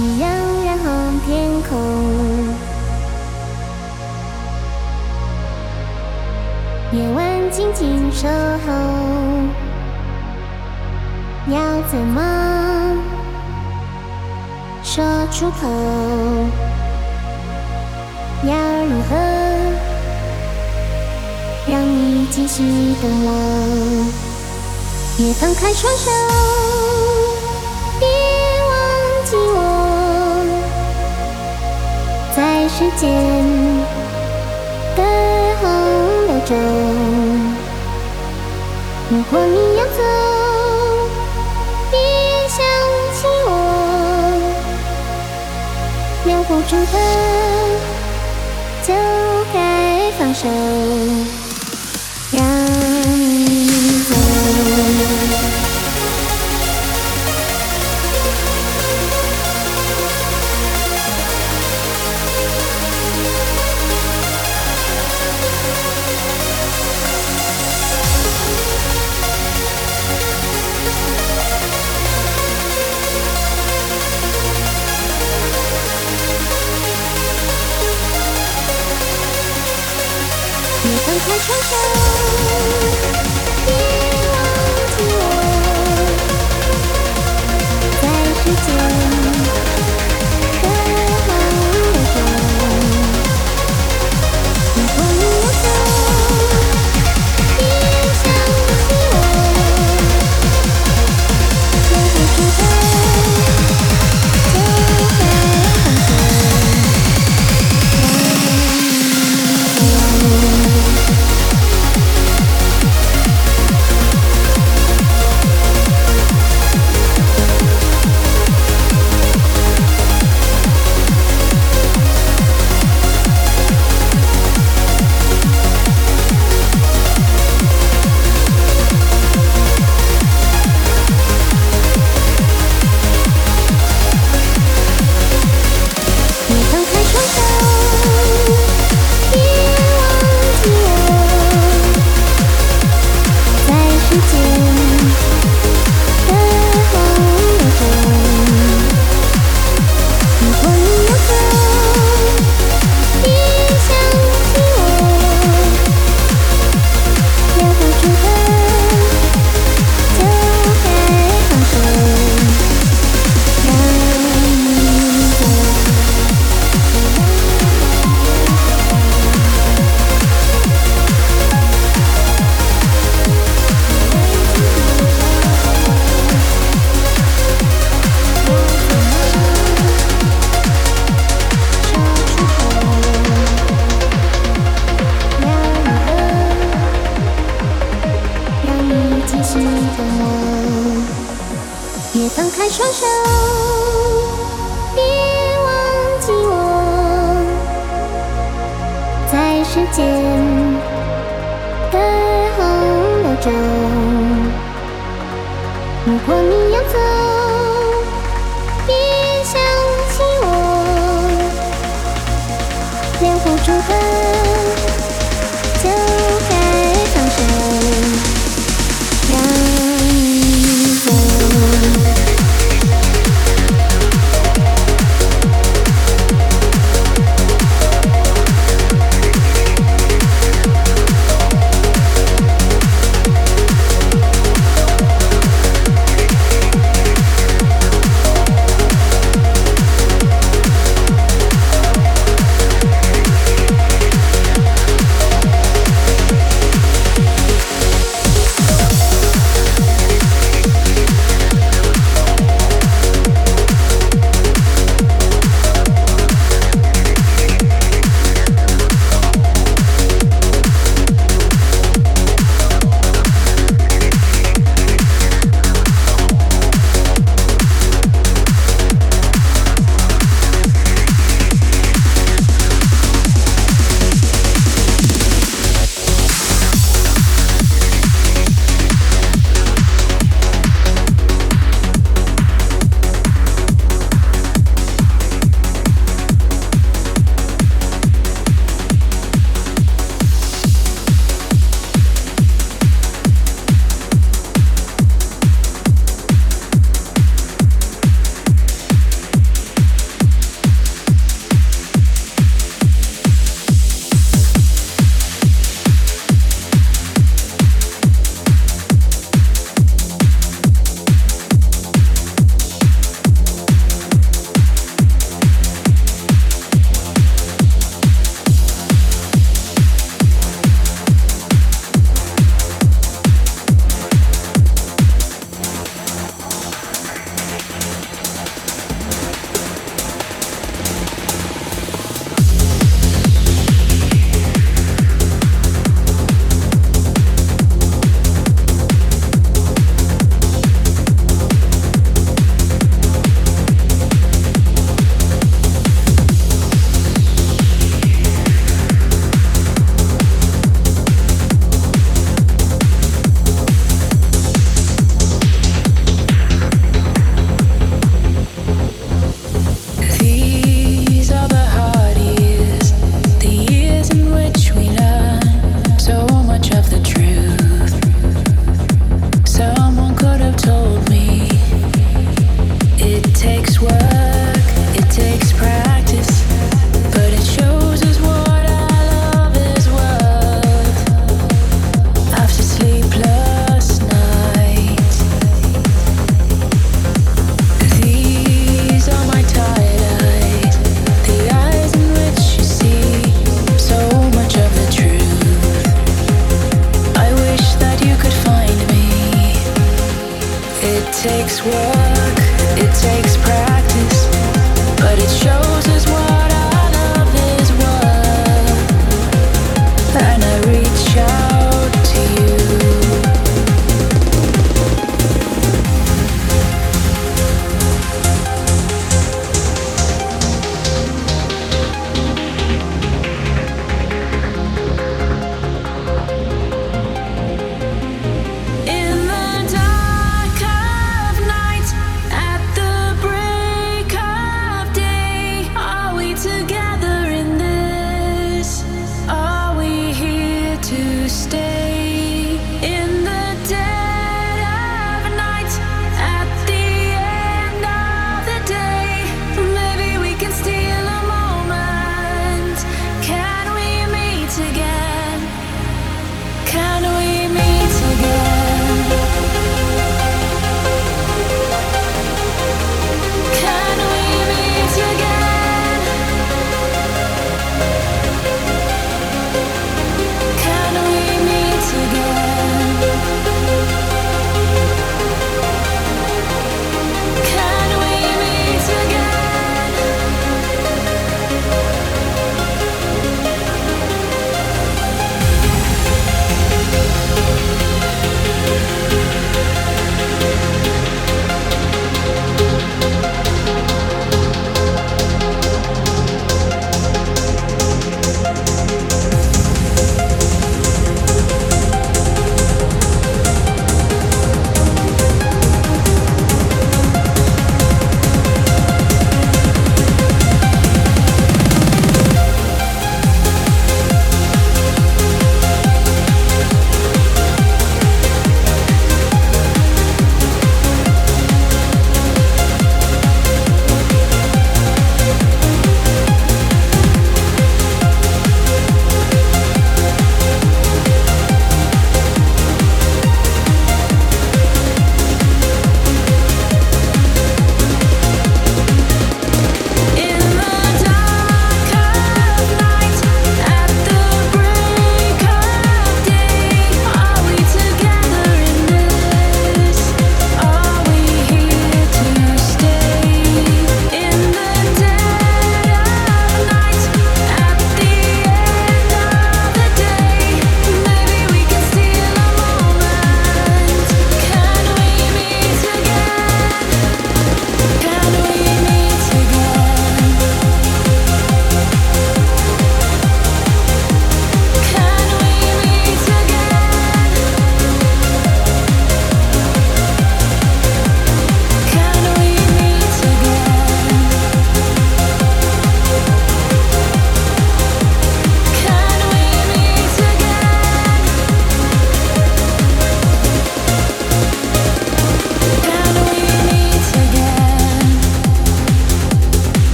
夕阳染红天空，夜晚静静守候，要怎么说出口？要如何让你继续等我？别放开双手，时间的洪流中。如果你要走，别想起我，留不住的就该放手，别放开双手，